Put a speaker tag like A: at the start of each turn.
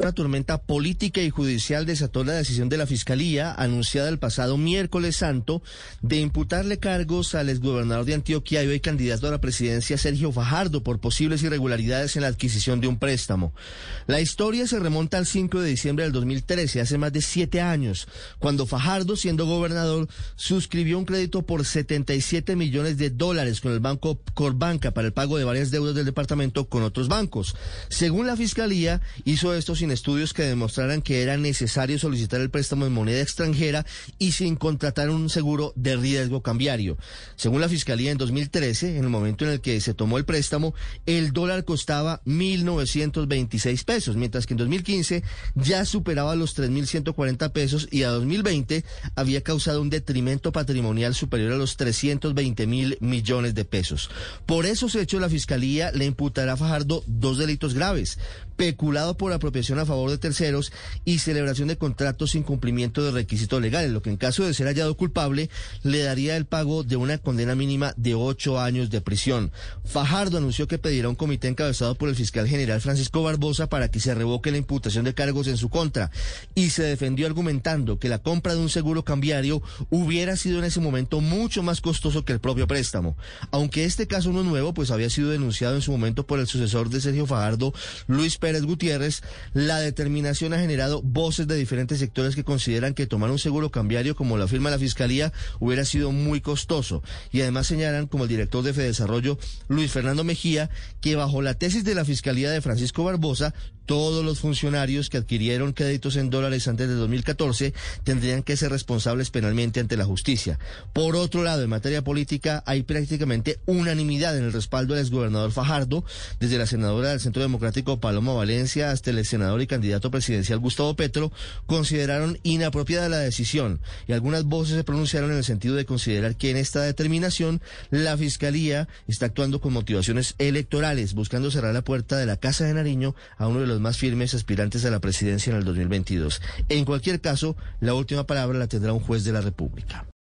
A: Una tormenta política y judicial desató la decisión de la Fiscalía, anunciada el pasado miércoles santo, de imputarle cargos al exgobernador de Antioquia y hoy candidato a la presidencia Sergio Fajardo por posibles irregularidades en la adquisición de un préstamo. La historia se remonta al 5 de diciembre del 2013, hace más de siete años, cuando Fajardo, siendo gobernador, suscribió un crédito por 77 millones de dólares con el banco Corbanca para el pago de varias deudas del departamento con otros bancos. Según la Fiscalía, hizo esto sin estudios que demostraran que era necesario solicitar el préstamo en moneda extranjera y sin contratar un seguro de riesgo cambiario. Según la Fiscalía, en 2013, en el momento en el que se tomó el préstamo, el dólar costaba 1.926 pesos, mientras que en 2015 ya superaba los 3.140 pesos y a 2020 había causado un detrimento patrimonial superior a los 320 mil millones de pesos. Por esos hechos, la Fiscalía le imputará a Fajardo dos delitos graves, peculado por apropiación a favor de terceros y celebración de contratos sin cumplimiento de requisitos legales, lo que en caso de ser hallado culpable le daría el pago de una condena mínima de ocho años de prisión. Fajardo anunció que pedirá un comité encabezado por el fiscal general Francisco Barbosa para que se revoque la imputación de cargos en su contra y se defendió argumentando que la compra de un seguro cambiario hubiera sido en ese momento mucho más costoso que el propio préstamo. Aunque este caso no es nuevo, pues había sido denunciado en su momento por el sucesor de Sergio Fajardo, Luis Pérez Gutiérrez, determinación ha generado voces de diferentes sectores que consideran que tomar un seguro cambiario, como lo afirma la Fiscalía, hubiera sido muy costoso. Y además señalan, como el director de Fedesarrollo, Luis Fernando Mejía, que bajo la tesis de la Fiscalía de Francisco Barbosa, todos los funcionarios que adquirieron créditos en dólares antes de 2014 tendrían que ser responsables penalmente ante la justicia. Por otro lado, en materia política hay prácticamente unanimidad en el respaldo del exgobernador Fajardo, desde la senadora del Centro Democrático Paloma Valencia hasta el senador y candidato presidencial Gustavo Petro, consideraron inapropiada la decisión y algunas voces se pronunciaron en el sentido de considerar que en esta determinación la Fiscalía está actuando con motivaciones electorales, buscando cerrar la puerta de la Casa de Nariño a uno de los más firmes aspirantes a la presidencia en el 2022. En cualquier caso, la última palabra la tendrá un juez de la República.